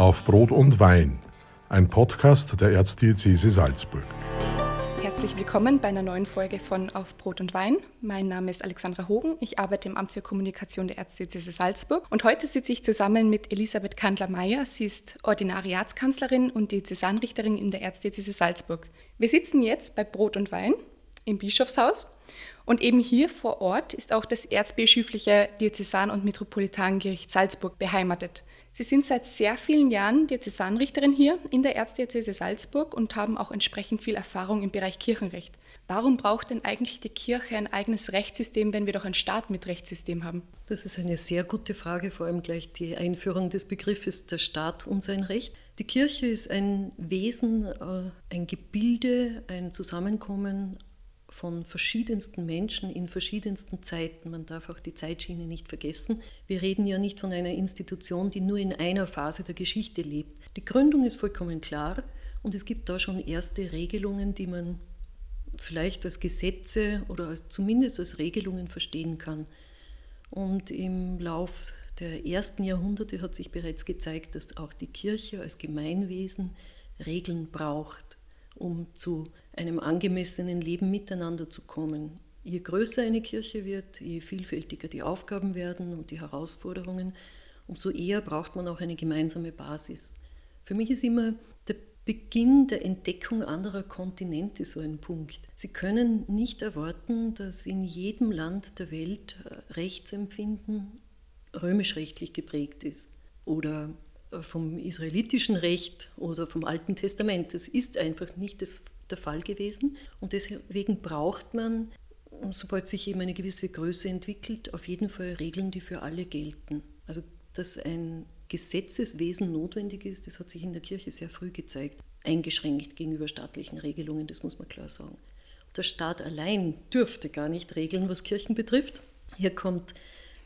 Auf Brot und Wein, ein Podcast der Erzdiözese Salzburg. Herzlich willkommen bei einer neuen Folge von Auf Brot und Wein. Mein Name ist Alexandra Hogen. Ich arbeite im Amt für Kommunikation der Erzdiözese Salzburg. Und heute sitze ich zusammen mit Elisabeth Kandler-Meyer. Sie ist Ordinariatskanzlerin und Diözesanrichterin in der Erzdiözese Salzburg. Wir sitzen jetzt bei Brot und Wein im Bischofshaus. Und eben hier vor Ort ist auch das Erzbischöfliche Diözesan- und Metropolitangericht Salzburg beheimatet. Sie sind seit sehr vielen Jahren Diözesanrichterin hier in der Erzdiözese Salzburg und haben auch entsprechend viel Erfahrung im Bereich Kirchenrecht. Warum braucht denn eigentlich die Kirche ein eigenes Rechtssystem, wenn wir doch einen Staat mit Rechtssystem haben? Das ist eine sehr gute Frage, vor allem gleich die Einführung des Begriffes der Staat und sein Recht. Die Kirche ist ein Wesen, äh, ein Gebilde, ein Zusammenkommen von verschiedensten Menschen in verschiedensten Zeiten. Man darf auch die Zeitschiene nicht vergessen. Wir reden ja nicht von einer Institution, die nur in einer Phase der Geschichte lebt. Die Gründung ist vollkommen klar und es gibt da schon erste Regelungen, die man vielleicht als Gesetze oder zumindest als Regelungen verstehen kann. Und im Lauf der ersten Jahrhunderte hat sich bereits gezeigt, dass auch die Kirche als Gemeinwesen Regeln braucht, um zu einem angemessenen Leben miteinander zu kommen. Je größer eine Kirche wird, je vielfältiger die Aufgaben werden und die Herausforderungen, umso eher braucht man auch eine gemeinsame Basis. Für mich ist immer der Beginn der Entdeckung anderer Kontinente so ein Punkt. Sie können nicht erwarten, dass in jedem Land der Welt äh, Rechtsempfinden römisch-rechtlich geprägt ist oder äh, vom israelitischen Recht oder vom Alten Testament. Das ist einfach nicht das der Fall gewesen. Und deswegen braucht man, sobald sich eben eine gewisse Größe entwickelt, auf jeden Fall Regeln, die für alle gelten. Also dass ein Gesetzeswesen notwendig ist, das hat sich in der Kirche sehr früh gezeigt, eingeschränkt gegenüber staatlichen Regelungen, das muss man klar sagen. Der Staat allein dürfte gar nicht regeln, was Kirchen betrifft. Hier kommt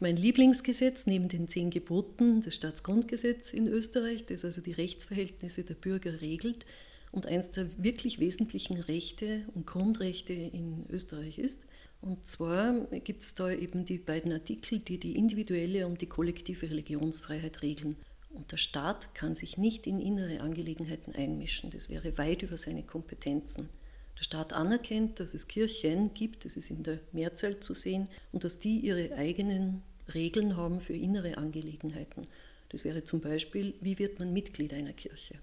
mein Lieblingsgesetz neben den zehn Geboten, das Staatsgrundgesetz in Österreich, das also die Rechtsverhältnisse der Bürger regelt und eines der wirklich wesentlichen Rechte und Grundrechte in Österreich ist. Und zwar gibt es da eben die beiden Artikel, die die individuelle und die kollektive Religionsfreiheit regeln. Und der Staat kann sich nicht in innere Angelegenheiten einmischen. Das wäre weit über seine Kompetenzen. Der Staat anerkennt, dass es Kirchen gibt, das ist in der Mehrzahl zu sehen, und dass die ihre eigenen Regeln haben für innere Angelegenheiten. Das wäre zum Beispiel, wie wird man Mitglied einer Kirche?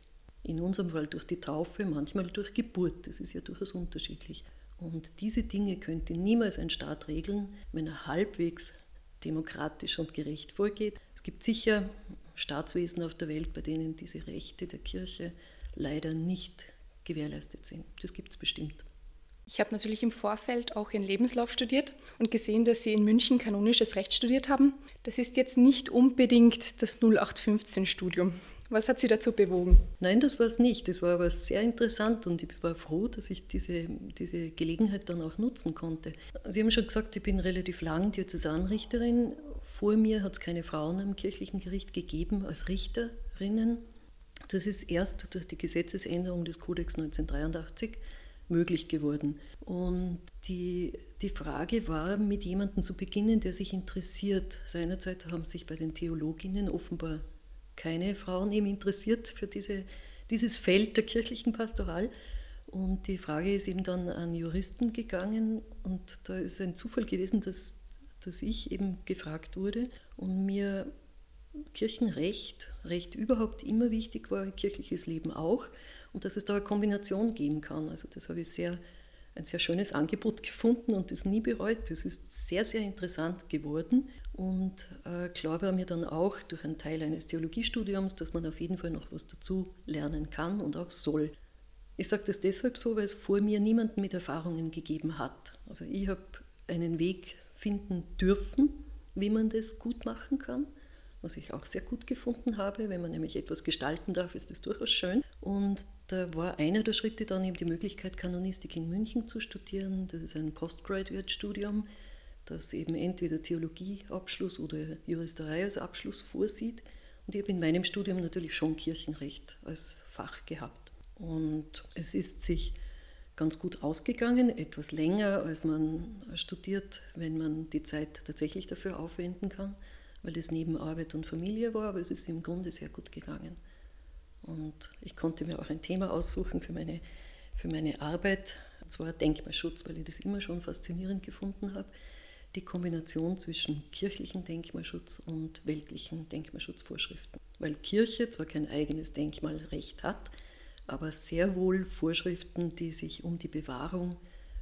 In unserem Fall durch die Taufe, manchmal durch Geburt. Das ist ja durchaus unterschiedlich. Und diese Dinge könnte niemals ein Staat regeln, wenn er halbwegs demokratisch und gerecht vorgeht. Es gibt sicher Staatswesen auf der Welt, bei denen diese Rechte der Kirche leider nicht gewährleistet sind. Das gibt es bestimmt. Ich habe natürlich im Vorfeld auch Ihren Lebenslauf studiert und gesehen, dass Sie in München kanonisches Recht studiert haben. Das ist jetzt nicht unbedingt das 0815-Studium. Was hat Sie dazu bewogen? Nein, das war es nicht. Das war aber sehr interessant und ich war froh, dass ich diese, diese Gelegenheit dann auch nutzen konnte. Sie haben schon gesagt, ich bin relativ lang Diözesanrichterin. Vor mir hat es keine Frauen am kirchlichen Gericht gegeben als Richterinnen. Das ist erst durch die Gesetzesänderung des Kodex 1983 möglich geworden. Und die, die Frage war, mit jemandem zu beginnen, der sich interessiert. Seinerzeit haben sich bei den Theologinnen offenbar keine Frauen eben interessiert für diese, dieses Feld der kirchlichen Pastoral. Und die Frage ist eben dann an Juristen gegangen und da ist ein Zufall gewesen, dass, dass ich eben gefragt wurde und mir Kirchenrecht, Recht überhaupt immer wichtig war, kirchliches Leben auch und dass es da eine Kombination geben kann. Also das habe ich sehr, ein sehr schönes Angebot gefunden und das nie bereut. Das ist sehr, sehr interessant geworden und äh, klar war mir dann auch durch einen Teil eines Theologiestudiums, dass man auf jeden Fall noch was dazu lernen kann und auch soll. Ich sage das deshalb so, weil es vor mir niemanden mit Erfahrungen gegeben hat. Also ich habe einen Weg finden dürfen, wie man das gut machen kann, was ich auch sehr gut gefunden habe. Wenn man nämlich etwas gestalten darf, ist das durchaus schön. Und da war einer der Schritte dann eben die Möglichkeit, Kanonistik in München zu studieren. Das ist ein Postgraduate-Studium das eben entweder Theologieabschluss oder Juristerei als Abschluss vorsieht. Und ich habe in meinem Studium natürlich schon Kirchenrecht als Fach gehabt. Und es ist sich ganz gut ausgegangen, etwas länger, als man studiert, wenn man die Zeit tatsächlich dafür aufwenden kann, weil es neben Arbeit und Familie war, aber es ist im Grunde sehr gut gegangen. Und ich konnte mir auch ein Thema aussuchen für meine, für meine Arbeit, und zwar Denkmalschutz, weil ich das immer schon faszinierend gefunden habe. Die Kombination zwischen kirchlichen Denkmalschutz und weltlichen Denkmalschutzvorschriften. Weil Kirche zwar kein eigenes Denkmalrecht hat, aber sehr wohl Vorschriften, die sich um die Bewahrung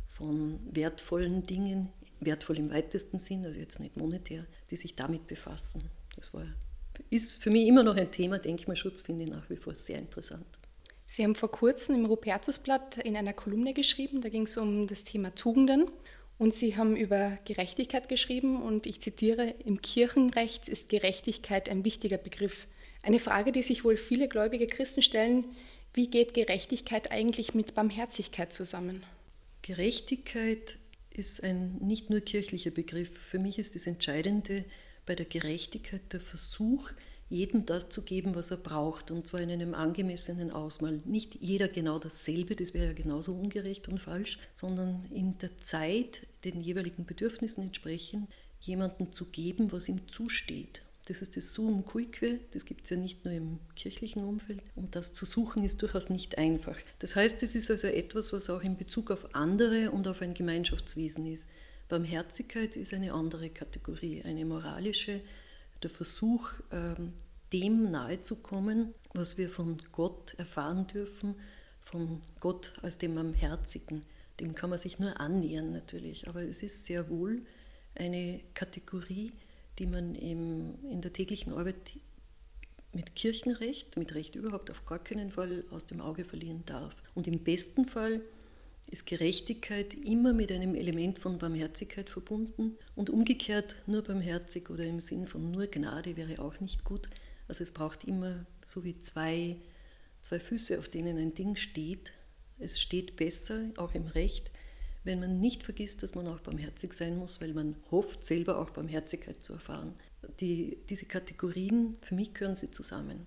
von wertvollen Dingen, wertvoll im weitesten Sinn, also jetzt nicht monetär, die sich damit befassen. Das war, ist für mich immer noch ein Thema. Denkmalschutz finde ich nach wie vor sehr interessant. Sie haben vor kurzem im Rupertusblatt in einer Kolumne geschrieben, da ging es um das Thema Tugenden. Und Sie haben über Gerechtigkeit geschrieben und ich zitiere, im Kirchenrecht ist Gerechtigkeit ein wichtiger Begriff. Eine Frage, die sich wohl viele gläubige Christen stellen, wie geht Gerechtigkeit eigentlich mit Barmherzigkeit zusammen? Gerechtigkeit ist ein nicht nur kirchlicher Begriff. Für mich ist das Entscheidende bei der Gerechtigkeit der Versuch, jedem das zu geben, was er braucht, und zwar in einem angemessenen Ausmaß. Nicht jeder genau dasselbe, das wäre ja genauso ungerecht und falsch, sondern in der Zeit den jeweiligen Bedürfnissen entsprechend jemandem zu geben, was ihm zusteht. Das ist das Suum Cuique, das gibt es ja nicht nur im kirchlichen Umfeld. Und das zu suchen ist durchaus nicht einfach. Das heißt, es ist also etwas, was auch in Bezug auf andere und auf ein Gemeinschaftswesen ist. Barmherzigkeit ist eine andere Kategorie, eine moralische, der Versuch, ähm, dem nahezukommen, was wir von Gott erfahren dürfen, von Gott als dem Barmherzigen. Dem kann man sich nur annähern natürlich, aber es ist sehr wohl eine Kategorie, die man im, in der täglichen Arbeit mit Kirchenrecht, mit Recht überhaupt auf gar keinen Fall aus dem Auge verlieren darf. Und im besten Fall ist Gerechtigkeit immer mit einem Element von Barmherzigkeit verbunden und umgekehrt nur barmherzig oder im Sinn von nur Gnade wäre auch nicht gut. Also es braucht immer so wie zwei, zwei Füße, auf denen ein Ding steht. Es steht besser, auch im Recht, wenn man nicht vergisst, dass man auch barmherzig sein muss, weil man hofft, selber auch Barmherzigkeit zu erfahren. Die, diese Kategorien, für mich gehören sie zusammen.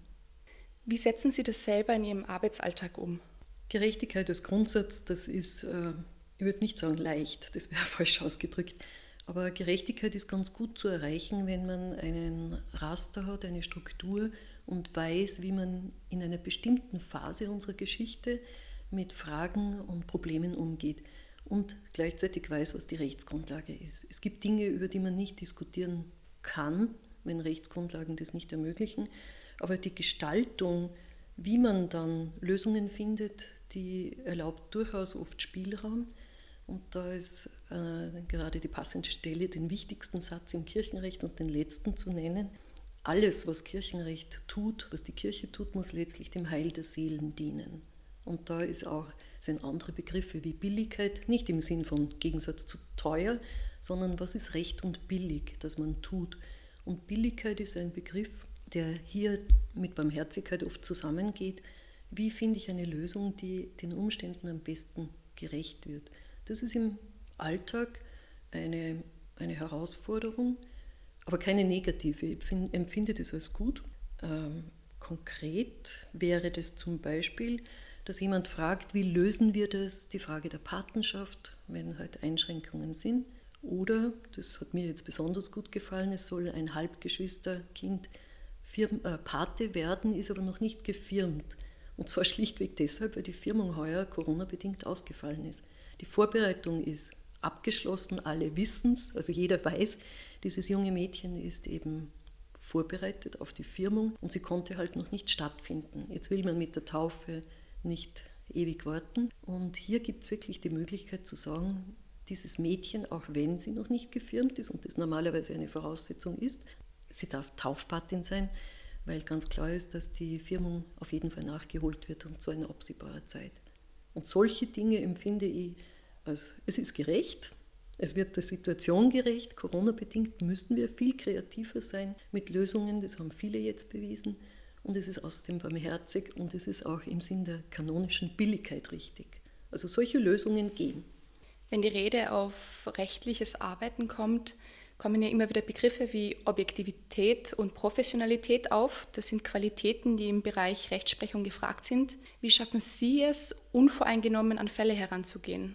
Wie setzen Sie das selber in Ihrem Arbeitsalltag um? Gerechtigkeit als Grundsatz, das ist, äh, ich würde nicht sagen leicht, das wäre falsch ausgedrückt, aber Gerechtigkeit ist ganz gut zu erreichen, wenn man einen Raster hat, eine Struktur und weiß, wie man in einer bestimmten Phase unserer Geschichte mit Fragen und Problemen umgeht und gleichzeitig weiß, was die Rechtsgrundlage ist. Es gibt Dinge, über die man nicht diskutieren kann, wenn Rechtsgrundlagen das nicht ermöglichen, aber die Gestaltung, wie man dann Lösungen findet, die erlaubt durchaus oft Spielraum. Und da ist äh, gerade die passende Stelle, den wichtigsten Satz im Kirchenrecht und den letzten zu nennen. Alles, was Kirchenrecht tut, was die Kirche tut, muss letztlich dem Heil der Seelen dienen. Und da ist auch, sind andere Begriffe wie Billigkeit, nicht im Sinn von Gegensatz zu teuer, sondern was ist recht und billig, dass man tut. Und Billigkeit ist ein Begriff, der hier mit Barmherzigkeit oft zusammengeht. Wie finde ich eine Lösung, die den Umständen am besten gerecht wird? Das ist im Alltag eine, eine Herausforderung, aber keine negative. Ich empfinde das als gut. Ähm, konkret wäre das zum Beispiel, dass jemand fragt, wie lösen wir das, die Frage der Patenschaft, wenn halt Einschränkungen sind. Oder, das hat mir jetzt besonders gut gefallen, es soll ein Halbgeschwisterkind Firm, äh, Pate werden, ist aber noch nicht gefirmt. Und zwar schlichtweg deshalb, weil die Firmung heuer Corona-bedingt ausgefallen ist. Die Vorbereitung ist abgeschlossen, alle wissen es, also jeder weiß, dieses junge Mädchen ist eben vorbereitet auf die Firmung und sie konnte halt noch nicht stattfinden. Jetzt will man mit der Taufe nicht ewig warten. Und hier gibt es wirklich die Möglichkeit zu sagen, dieses Mädchen, auch wenn sie noch nicht gefirmt ist und das normalerweise eine Voraussetzung ist, sie darf Taufpatin sein, weil ganz klar ist, dass die Firmung auf jeden Fall nachgeholt wird und zwar in absehbarer Zeit. Und solche Dinge empfinde ich, also es ist gerecht, es wird der Situation gerecht, Corona-bedingt müssen wir viel kreativer sein mit Lösungen, das haben viele jetzt bewiesen und es ist außerdem barmherzig und es ist auch im Sinn der kanonischen Billigkeit richtig. Also solche Lösungen gehen. Wenn die Rede auf rechtliches Arbeiten kommt, kommen ja immer wieder Begriffe wie Objektivität und Professionalität auf. Das sind Qualitäten, die im Bereich Rechtsprechung gefragt sind. Wie schaffen Sie es, unvoreingenommen an Fälle heranzugehen?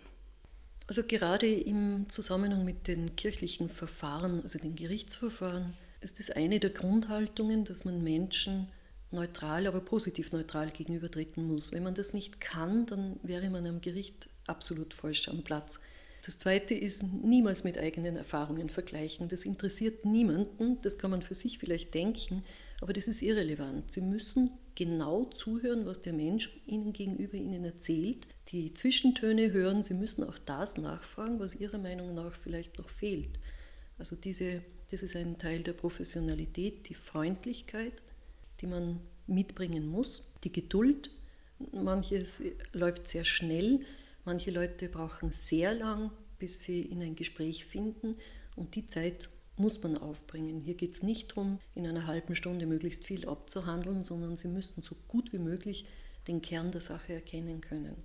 Also gerade im Zusammenhang mit den kirchlichen Verfahren, also den Gerichtsverfahren, ist es eine der Grundhaltungen, dass man Menschen neutral, aber positiv neutral gegenübertreten muss. Wenn man das nicht kann, dann wäre man am Gericht absolut falsch am Platz. Das Zweite ist niemals mit eigenen Erfahrungen vergleichen. Das interessiert niemanden, das kann man für sich vielleicht denken, aber das ist irrelevant. Sie müssen genau zuhören, was der Mensch Ihnen gegenüber Ihnen erzählt, die Zwischentöne hören. Sie müssen auch das nachfragen, was Ihrer Meinung nach vielleicht noch fehlt. Also diese, das ist ein Teil der Professionalität, die Freundlichkeit, die man mitbringen muss, die Geduld. Manches läuft sehr schnell, manche Leute brauchen sehr lang, bis sie in ein Gespräch finden und die Zeit muss man aufbringen. Hier geht es nicht darum, in einer halben Stunde möglichst viel abzuhandeln, sondern Sie müssten so gut wie möglich den Kern der Sache erkennen können.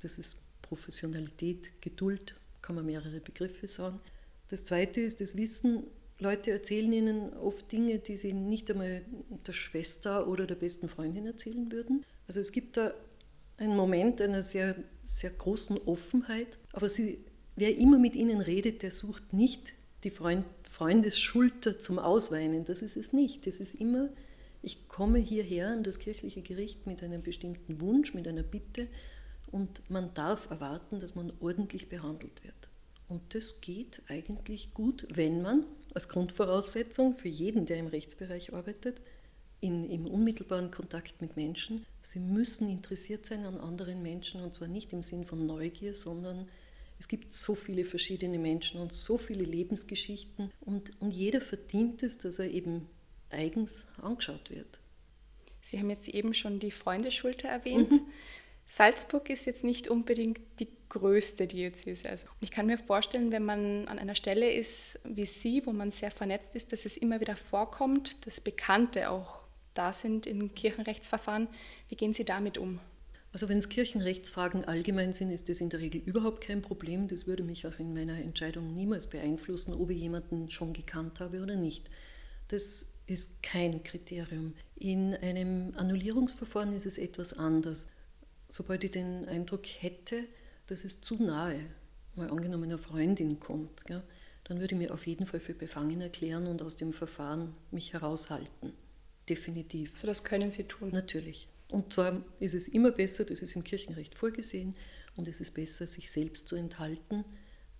Das ist Professionalität, Geduld, kann man mehrere Begriffe sagen. Das Zweite ist das Wissen. Leute erzählen Ihnen oft Dinge, die sie nicht einmal der Schwester oder der besten Freundin erzählen würden. Also es gibt da einen Moment einer sehr, sehr großen Offenheit, aber sie, wer immer mit Ihnen redet, der sucht nicht die Freund, Freundesschulter zum Ausweinen. Das ist es nicht. Das ist immer, ich komme hierher an das kirchliche Gericht mit einem bestimmten Wunsch, mit einer Bitte und man darf erwarten, dass man ordentlich behandelt wird. Und das geht eigentlich gut, wenn man als Grundvoraussetzung für jeden, der im Rechtsbereich arbeitet, in, im unmittelbaren Kontakt mit Menschen, sie müssen interessiert sein an anderen Menschen und zwar nicht im Sinn von Neugier, sondern es gibt so viele verschiedene Menschen und so viele Lebensgeschichten und, und jeder verdient es, dass er eben eigens angeschaut wird. Sie haben jetzt eben schon die Freundeschulter erwähnt. Mhm. Salzburg ist jetzt nicht unbedingt die größte Diözese. Also ich kann mir vorstellen, wenn man an einer Stelle ist wie Sie, wo man sehr vernetzt ist, dass es immer wieder vorkommt, dass Bekannte auch da sind in Kirchenrechtsverfahren. Wie gehen Sie damit um? Also wenn es Kirchenrechtsfragen allgemein sind, ist das in der Regel überhaupt kein Problem. Das würde mich auch in meiner Entscheidung niemals beeinflussen, ob ich jemanden schon gekannt habe oder nicht. Das ist kein Kriterium. In einem Annullierungsverfahren ist es etwas anders. Sobald ich den Eindruck hätte, dass es zu nahe, mal angenommen eine Freundin kommt, ja, dann würde ich mir auf jeden Fall für befangen erklären und aus dem Verfahren mich heraushalten. Definitiv. So, das können Sie tun. Natürlich. Und zwar ist es immer besser, das ist im Kirchenrecht vorgesehen, und es ist besser, sich selbst zu enthalten.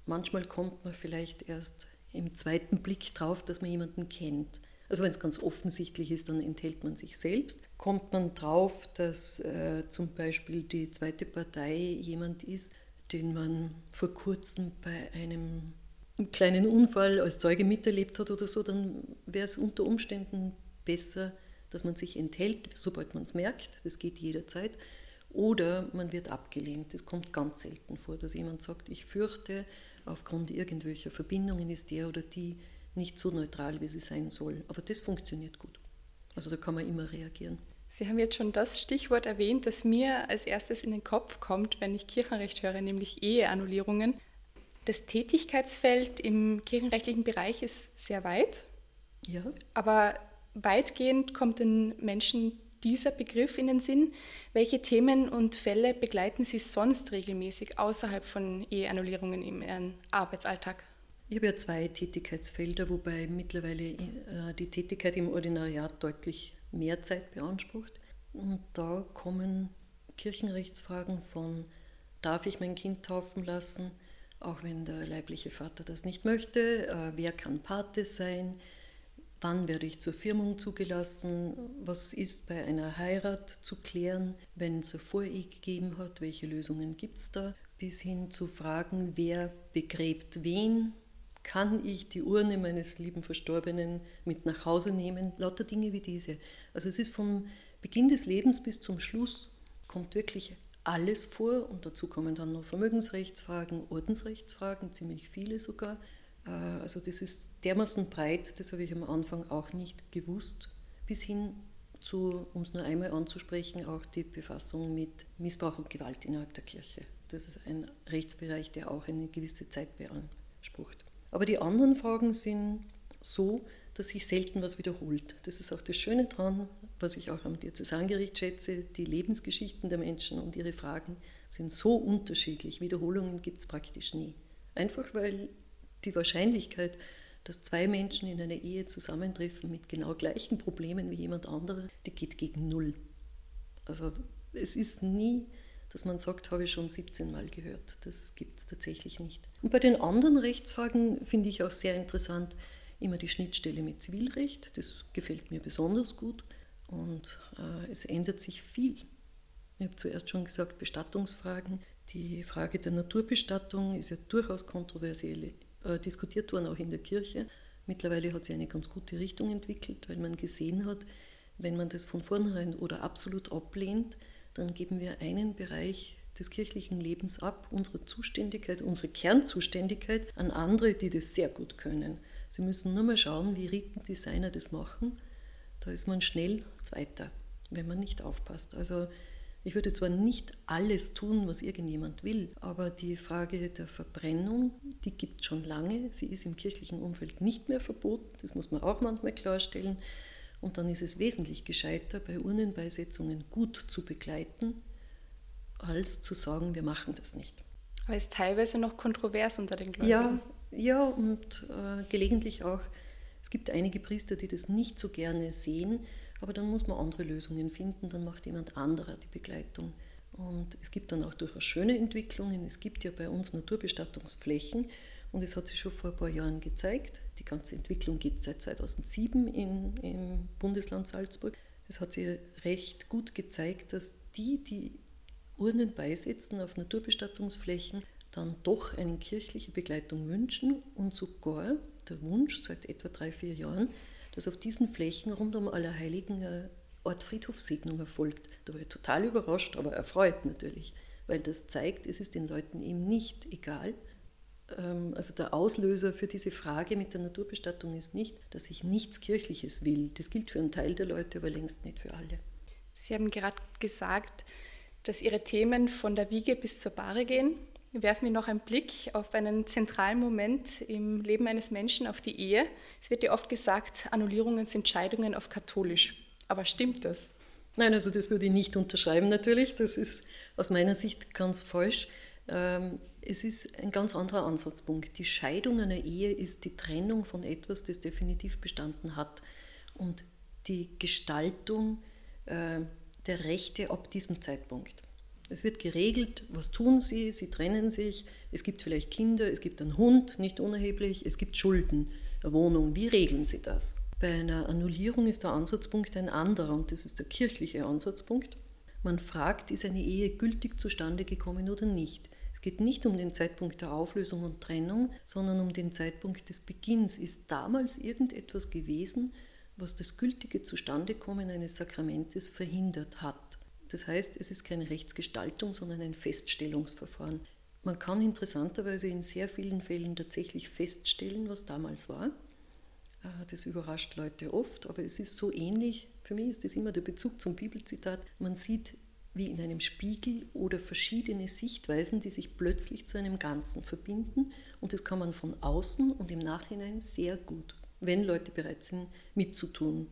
Manchmal kommt man vielleicht erst im zweiten Blick drauf, dass man jemanden kennt. Also wenn es ganz offensichtlich ist, dann enthält man sich selbst. Kommt man drauf, dass äh, zum Beispiel die zweite Partei jemand ist, den man vor kurzem bei einem kleinen Unfall als Zeuge miterlebt hat oder so, dann wäre es unter Umständen besser, dass man sich enthält, sobald man es merkt, das geht jederzeit, oder man wird abgelehnt. Das kommt ganz selten vor, dass jemand sagt, ich fürchte, aufgrund irgendwelcher Verbindungen ist der oder die nicht so neutral, wie sie sein soll. Aber das funktioniert gut. Also da kann man immer reagieren. Sie haben jetzt schon das Stichwort erwähnt, das mir als erstes in den Kopf kommt, wenn ich Kirchenrecht höre, nämlich Eheannullierungen. Das Tätigkeitsfeld im kirchenrechtlichen Bereich ist sehr weit. Ja. Aber weitgehend kommt den Menschen dieser Begriff in den Sinn. Welche Themen und Fälle begleiten Sie sonst regelmäßig außerhalb von Eheannullierungen im Ihren Arbeitsalltag? Ich habe ja zwei Tätigkeitsfelder, wobei mittlerweile äh, die Tätigkeit im Ordinariat deutlich mehr Zeit beansprucht. Und da kommen Kirchenrechtsfragen von, darf ich mein Kind taufen lassen, auch wenn der leibliche Vater das nicht möchte, äh, wer kann Pate sein, Wann werde ich zur Firmung zugelassen? Was ist bei einer Heirat zu klären, wenn es eine Vorehe gegeben hat? Welche Lösungen gibt es da? Bis hin zu Fragen, wer begräbt wen? Kann ich die Urne meines lieben Verstorbenen mit nach Hause nehmen? Lauter Dinge wie diese. Also es ist vom Beginn des Lebens bis zum Schluss kommt wirklich alles vor und dazu kommen dann noch Vermögensrechtsfragen, Ordensrechtsfragen, ziemlich viele sogar. Äh, also das ist dermaßen breit, das habe ich am Anfang auch nicht gewusst, bis hin zu, um es nur einmal anzusprechen, auch die Befassung mit Missbrauch und Gewalt innerhalb der Kirche. Das ist ein Rechtsbereich, der auch eine gewisse Zeit beansprucht. Aber die anderen Fragen sind so, dass sich selten was wiederholt. Das ist auch das Schöne daran, was ich auch am Diözesangericht schätze. Die Lebensgeschichten der Menschen und ihre Fragen sind so unterschiedlich. Wiederholungen gibt es praktisch nie. Einfach weil die Wahrscheinlichkeit, dass zwei Menschen in einer Ehe zusammentreffen mit genau gleichen Problemen wie jemand anderer, die geht gegen Null. Also es ist nie, dass man sagt, habe ich schon 17 Mal gehört. Das gibt es tatsächlich nicht. Und bei den anderen Rechtsfragen finde ich auch sehr interessant immer die Schnittstelle mit Zivilrecht. Das gefällt mir besonders gut und äh, es ändert sich viel. Ich habe zuerst schon gesagt, Bestattungsfragen. Die Frage der Naturbestattung ist ja durchaus kontroversiell äh, diskutiert worden, auch in der Kirche. Mittlerweile hat sie eine ganz gute Richtung entwickelt, weil man gesehen hat, wenn man das von vornherein oder absolut ablehnt, dann geben wir einen Bereich des kirchlichen Lebens ab, unsere Zuständigkeit, unsere Kernzuständigkeit an andere, die das sehr gut können. Sie müssen nur mal schauen, wie Ritendesigner das machen. Da ist man schnell Zweiter, wenn man nicht aufpasst. Also ich würde zwar nicht alles tun, was irgendjemand will, aber die Frage der Verbrennung, die gibt es schon lange. Sie ist im kirchlichen Umfeld nicht mehr verboten. Das muss man auch manchmal klarstellen. Und dann ist es wesentlich gescheiter, bei Urnenbeisetzungen gut zu begleiten, als zu sagen, wir machen das nicht. Aber es ist teilweise noch kontrovers unter den Gläubigen. Ja, ja und äh, gelegentlich auch. Es gibt einige Priester, die das nicht so gerne sehen, aber dann muss man andere Lösungen finden, dann macht jemand anderer die Begleitung. Und es gibt dann auch durchaus schöne Entwicklungen. Es gibt ja bei uns Naturbestattungsflächen und es hat sich schon vor ein paar Jahren gezeigt. Die ganze Entwicklung geht seit 2007 in, im Bundesland Salzburg. Es hat sich recht gut gezeigt, dass die, die Urnen beisetzen auf Naturbestattungsflächen, dann doch eine kirchliche Begleitung wünschen und sogar der Wunsch seit etwa drei, vier Jahren, dass auf diesen Flächen rund um Allerheiligen eine Art Friedhofssegnung erfolgt. Da war ich total überrascht, aber erfreut natürlich, weil das zeigt, es ist den Leuten eben nicht egal, also der Auslöser für diese Frage mit der Naturbestattung ist nicht, dass ich nichts Kirchliches will. Das gilt für einen Teil der Leute, aber längst nicht für alle. Sie haben gerade gesagt, dass Ihre Themen von der Wiege bis zur Bahre gehen. Werfen wir noch einen Blick auf einen zentralen Moment im Leben eines Menschen, auf die Ehe. Es wird ja oft gesagt, Annullierungen sind Scheidungen auf katholisch. Aber stimmt das? Nein, also das würde ich nicht unterschreiben natürlich. Das ist aus meiner Sicht ganz falsch. Ähm, es ist ein ganz anderer Ansatzpunkt. Die Scheidung einer Ehe ist die Trennung von etwas, das definitiv bestanden hat. Und die Gestaltung äh, der Rechte ab diesem Zeitpunkt. Es wird geregelt, was tun sie, sie trennen sich, es gibt vielleicht Kinder, es gibt einen Hund, nicht unerheblich, es gibt Schulden, eine Wohnung. Wie regeln sie das? Bei einer Annullierung ist der Ansatzpunkt ein anderer und das ist der kirchliche Ansatzpunkt. Man fragt, ist eine Ehe gültig zustande gekommen oder nicht? Geht nicht um den Zeitpunkt der Auflösung und Trennung, sondern um den Zeitpunkt des Beginns. Ist damals irgendetwas gewesen, was das gültige Zustandekommen eines Sakramentes verhindert hat? Das heißt, es ist keine Rechtsgestaltung, sondern ein Feststellungsverfahren. Man kann interessanterweise in sehr vielen Fällen tatsächlich feststellen, was damals war. Äh, das überrascht Leute oft, aber es ist so ähnlich. Für mich ist das immer der Bezug zum Bibelzitat. Man sieht wie in einem Spiegel oder verschiedene Sichtweisen, die sich plötzlich zu einem Ganzen verbinden. Und das kann man von außen und im Nachhinein sehr gut, wenn Leute bereit sind, mitzutun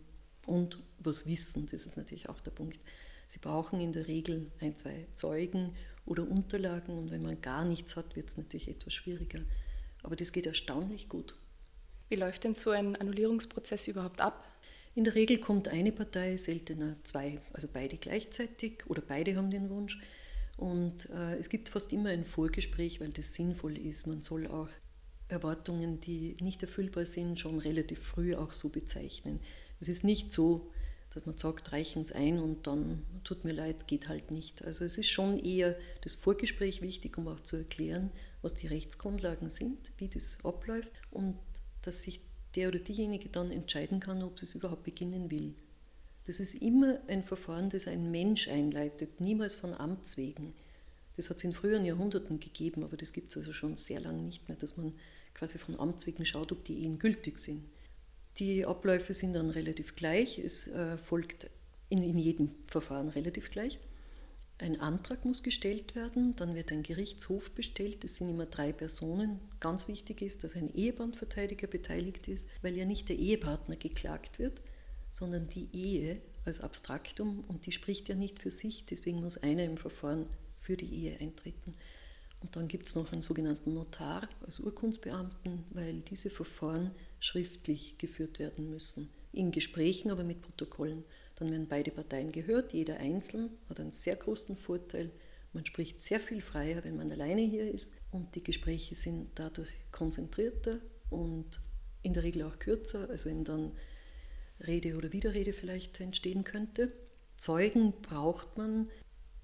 und was wissen. Das ist natürlich auch der Punkt. Sie brauchen in der Regel ein, zwei Zeugen oder Unterlagen und wenn man gar nichts hat, wird es natürlich etwas schwieriger. Aber das geht erstaunlich gut. Wie läuft denn so ein Annullierungsprozess überhaupt ab? In der Regel kommt eine Partei, seltener zwei, also beide gleichzeitig oder beide haben den Wunsch. Und äh, es gibt fast immer ein Vorgespräch, weil das sinnvoll ist. Man soll auch Erwartungen, die nicht erfüllbar sind, schon relativ früh auch so bezeichnen. Es ist nicht so, dass man sagt, reichen es ein und dann tut mir leid, geht halt nicht. Also es ist schon eher das Vorgespräch wichtig, um auch zu erklären, was die Rechtsgrundlagen sind, wie das abläuft und dass sich der oder diejenige dann entscheiden kann, ob es überhaupt beginnen will. Das ist immer ein Verfahren, das ein Mensch einleitet, niemals von Amts wegen. Das hat es in früheren Jahrhunderten gegeben, aber das gibt es also schon sehr lange nicht mehr, dass man quasi von Amts wegen schaut, ob die Ehen gültig sind. Die Abläufe sind dann relativ gleich, es äh, folgt in, in jedem Verfahren relativ gleich. Ein Antrag muss gestellt werden, dann wird ein Gerichtshof bestellt. Es sind immer drei Personen. Ganz wichtig ist, dass ein Ehebandverteidiger beteiligt ist, weil ja nicht der Ehepartner geklagt wird, sondern die Ehe als Abstraktum und die spricht ja nicht für sich. Deswegen muss einer im Verfahren für die Ehe eintreten. Und dann gibt es noch einen sogenannten Notar als Urkundsbeamten, weil diese Verfahren schriftlich geführt werden müssen. In Gesprächen, aber mit Protokollen. Dann werden beide Parteien gehört, jeder einzeln hat einen sehr großen Vorteil. Man spricht sehr viel freier, wenn man alleine hier ist und die Gespräche sind dadurch konzentrierter und in der Regel auch kürzer, also wenn dann Rede oder Widerrede vielleicht entstehen könnte. Zeugen braucht man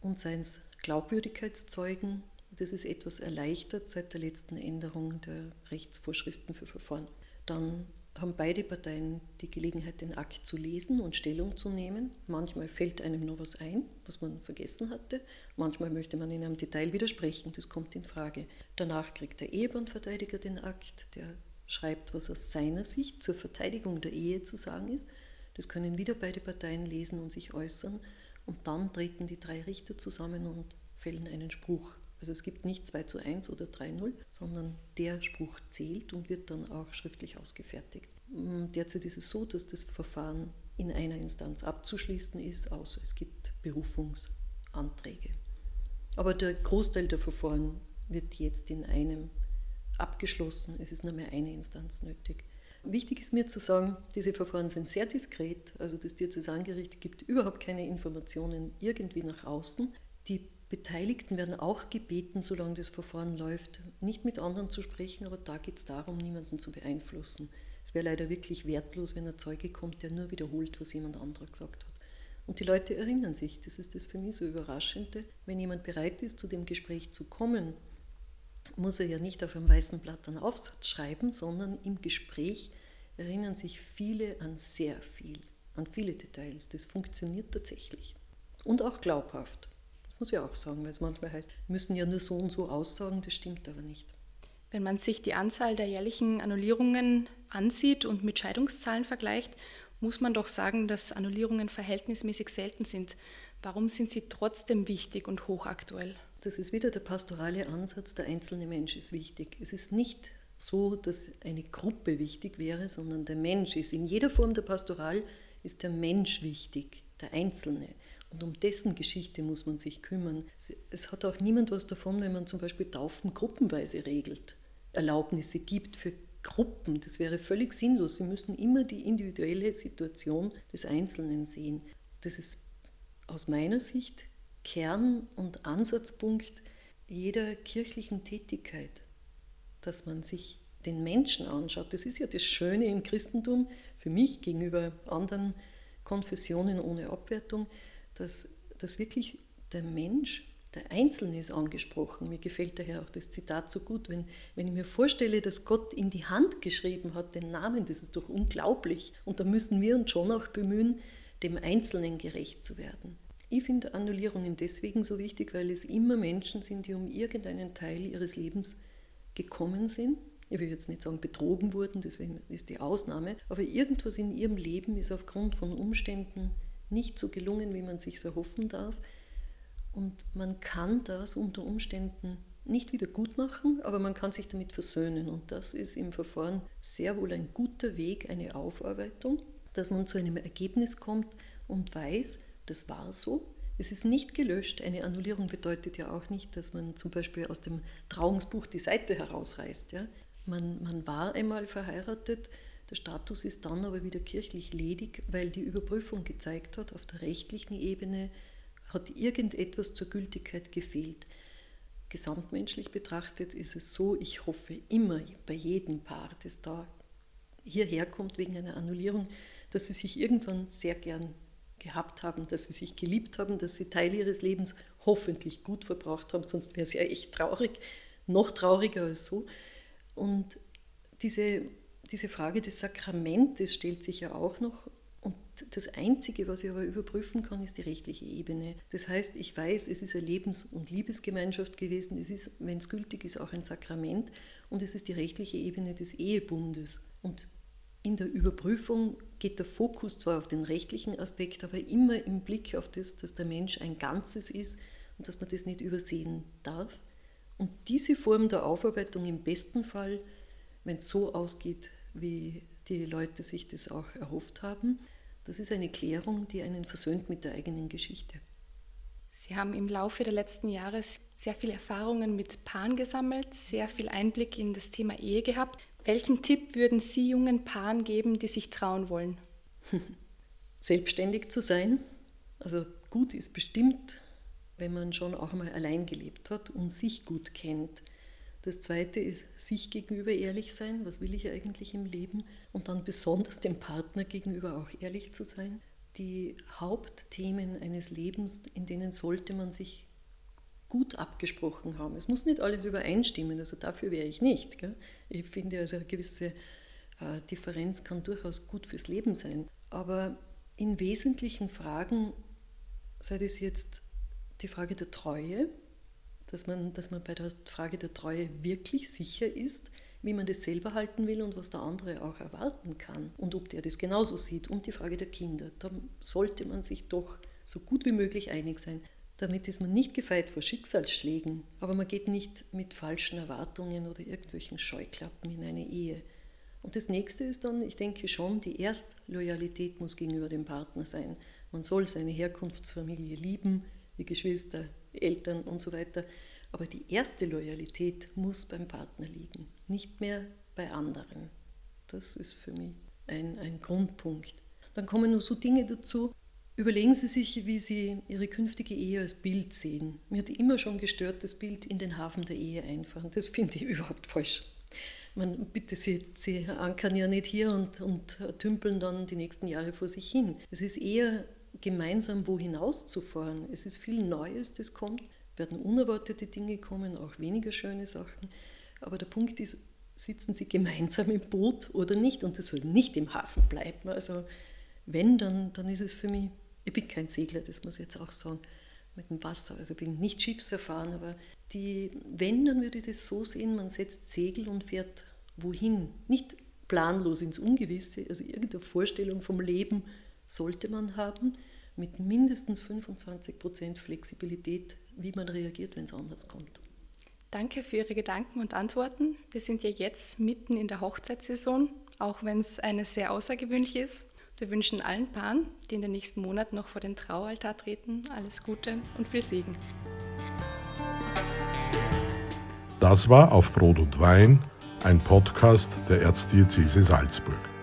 und seien es Glaubwürdigkeitszeugen. Das ist etwas erleichtert seit der letzten Änderung der Rechtsvorschriften für Verfahren. Dann haben beide Parteien die Gelegenheit, den Akt zu lesen und Stellung zu nehmen. Manchmal fällt einem nur was ein, was man vergessen hatte. Manchmal möchte man in einem Detail widersprechen, das kommt in Frage. Danach kriegt der Ehebandverteidiger den Akt, der schreibt, was aus seiner Sicht zur Verteidigung der Ehe zu sagen ist. Das können wieder beide Parteien lesen und sich äußern. Und dann treten die drei Richter zusammen und fällen einen Spruch. Also es gibt nicht 2 zu 1 oder 3-0, sondern der Spruch zählt und wird dann auch schriftlich ausgefertigt. Mm, derzeit ist es so, dass das Verfahren in einer Instanz abzuschließen ist, außer es gibt Berufungsanträge. Aber der Großteil der Verfahren wird jetzt in einem abgeschlossen. Es ist nur mehr eine Instanz nötig. Wichtig ist mir zu sagen, diese Verfahren sind sehr diskret. Also das Diözesangericht gibt überhaupt keine Informationen irgendwie nach außen. Die Beteiligten werden auch gebeten, solange das Verfahren läuft, nicht mit anderen zu sprechen, aber da geht es darum, niemanden zu beeinflussen. Es wäre leider wirklich wertlos, wenn ein Zeuge kommt, der nur wiederholt, was jemand anderer gesagt hat. Und die Leute erinnern sich, das ist das für mich so Überraschende, wenn jemand bereit ist, zu dem Gespräch zu kommen, muss er ja nicht auf einem weißen Blatt einen Aufsatz schreiben, sondern im Gespräch erinnern sich viele an sehr viel, an viele Details. Das funktioniert tatsächlich. Und auch glaubhaft. Muss ich auch sagen, weil es manchmal heißt, müssen ja nur so und so aussagen, das stimmt aber nicht. Wenn man sich die Anzahl der jährlichen Annullierungen ansieht und mit Scheidungszahlen vergleicht, muss man doch sagen, dass Annullierungen verhältnismäßig selten sind. Warum sind sie trotzdem wichtig und hochaktuell? Das ist wieder der pastorale Ansatz, der einzelne Mensch ist wichtig. Es ist nicht so, dass eine Gruppe wichtig wäre, sondern der Mensch ist. In jeder Form der Pastoral ist der Mensch wichtig, der Einzelne. Und um dessen Geschichte muss man sich kümmern. Es hat auch niemand was davon, wenn man zum Beispiel Taufen gruppenweise regelt, Erlaubnisse gibt für Gruppen. Das wäre völlig sinnlos. Sie müssen immer die individuelle Situation des Einzelnen sehen. Das ist aus meiner Sicht Kern und Ansatzpunkt jeder kirchlichen Tätigkeit, dass man sich den Menschen anschaut. Das ist ja das Schöne im Christentum für mich gegenüber anderen Konfessionen ohne Abwertung, dass, dass wirklich der Mensch, der Einzelne ist angesprochen. Mir gefällt daher auch das Zitat so gut, wenn, wenn ich mir vorstelle, dass Gott in die Hand geschrieben hat, den Namen, das ist doch unglaublich. Und da müssen wir uns schon auch bemühen, dem Einzelnen gerecht zu werden. Ich finde Annullierungen deswegen so wichtig, weil es immer Menschen sind, die um irgendeinen Teil ihres Lebens gekommen sind. Ich will jetzt nicht sagen betrogen wurden, deswegen ist die Ausnahme, aber irgendwas in ihrem Leben ist aufgrund von Umständen nicht so gelungen, wie man sich erhoffen darf. Und man kann das unter Umständen nicht wieder gut machen, aber man kann sich damit versöhnen. Und das ist im Verfahren sehr wohl ein guter Weg, eine Aufarbeitung, dass man zu einem Ergebnis kommt und weiß, das war so. Es ist nicht gelöscht. Eine Annullierung bedeutet ja auch nicht, dass man zum Beispiel aus dem Trauungsbuch die Seite herausreißt. Ja? Man, man war einmal verheiratet, der Status ist dann aber wieder kirchlich ledig, weil die Überprüfung gezeigt hat, auf der rechtlichen Ebene hat irgendetwas zur Gültigkeit gefehlt. Gesamtmenschlich betrachtet ist es so, ich hoffe immer bei jedem Paar, das da hierher kommt wegen einer Annullierung, dass sie sich irgendwann sehr gern gehabt haben, dass sie sich geliebt haben, dass sie Teil ihres Lebens hoffentlich gut verbracht haben, sonst wäre es ja echt traurig, noch trauriger als so. Und diese diese Frage des Sakramentes stellt sich ja auch noch. Und das Einzige, was ich aber überprüfen kann, ist die rechtliche Ebene. Das heißt, ich weiß, es ist eine Lebens- und Liebesgemeinschaft gewesen. Es ist, wenn es gültig ist, auch ein Sakrament. Und es ist die rechtliche Ebene des Ehebundes. Und in der Überprüfung geht der Fokus zwar auf den rechtlichen Aspekt, aber immer im Blick auf das, dass der Mensch ein Ganzes ist und dass man das nicht übersehen darf. Und diese Form der Aufarbeitung im besten Fall, wenn es so ausgeht, wie die Leute sich das auch erhofft haben. Das ist eine Klärung, die einen versöhnt mit der eigenen Geschichte. Sie haben im Laufe der letzten Jahre sehr viele Erfahrungen mit Paaren gesammelt, sehr viel Einblick in das Thema Ehe gehabt. Welchen Tipp würden Sie jungen Paaren geben, die sich trauen wollen? Selbstständig zu sein. Also gut ist bestimmt, wenn man schon auch mal allein gelebt hat und sich gut kennt. Das zweite ist sich gegenüber ehrlich sein. Was will ich eigentlich im Leben? Und dann besonders dem Partner gegenüber auch ehrlich zu sein. Die Hauptthemen eines Lebens, in denen sollte man sich gut abgesprochen haben. Es muss nicht alles übereinstimmen, also dafür wäre ich nicht. Gell? Ich finde, also eine gewisse äh, Differenz kann durchaus gut fürs Leben sein. Aber in wesentlichen Fragen, sei das jetzt die Frage der Treue, dass man, dass man bei der Frage der Treue wirklich sicher ist, wie man das selber halten will und was der andere auch erwarten kann und ob der das genauso sieht. Und die Frage der Kinder. Da sollte man sich doch so gut wie möglich einig sein. Damit ist man nicht gefeit vor Schicksalsschlägen, aber man geht nicht mit falschen Erwartungen oder irgendwelchen Scheuklappen in eine Ehe. Und das nächste ist dann, ich denke schon, die Erstloyalität muss gegenüber dem Partner sein. Man soll seine Herkunftsfamilie lieben, die Geschwister, Eltern und so weiter. Aber die erste Loyalität muss beim Partner liegen, nicht mehr bei anderen. Das ist für mich ein, ein Grundpunkt. Dann kommen nur so Dinge dazu, Überlegen Sie sich, wie Sie Ihre künftige Ehe als Bild sehen. Mir hat immer schon gestört, das Bild in den Hafen der Ehe einfahren. Das finde ich überhaupt falsch. Man, bitte, Sie, Sie ankern ja nicht hier und, und tümpeln dann die nächsten Jahre vor sich hin. Es ist eher gemeinsam wo hinaus zu fahren. Es ist viel Neues, das kommt. Werden unerwartete Dinge kommen, auch weniger schöne Sachen. Aber der Punkt ist, sitzen Sie gemeinsam im Boot oder nicht? Und das soll nicht im Hafen bleiben. Also wenn, dann, dann ist es für mich ich bin kein Segler, das muss ich jetzt auch sagen, mit dem Wasser. Also ich bin nicht Schiffserfahren, aber die, wenn, dann würde ich das so sehen, man setzt Segel und fährt wohin. Nicht planlos ins Ungewisse, also irgendeine Vorstellung vom Leben sollte man haben, mit mindestens 25 Prozent Flexibilität, wie man reagiert, wenn es anders kommt. Danke für Ihre Gedanken und Antworten. Wir sind ja jetzt mitten in der Hochzeitssaison, auch wenn es eine sehr außergewöhnliche ist. Wir wünschen allen Paaren, die in den nächsten Monaten noch vor den Traualtar treten, alles Gute und viel Segen. Das war auf Brot und Wein, ein Podcast der Erzdiözese Salzburg.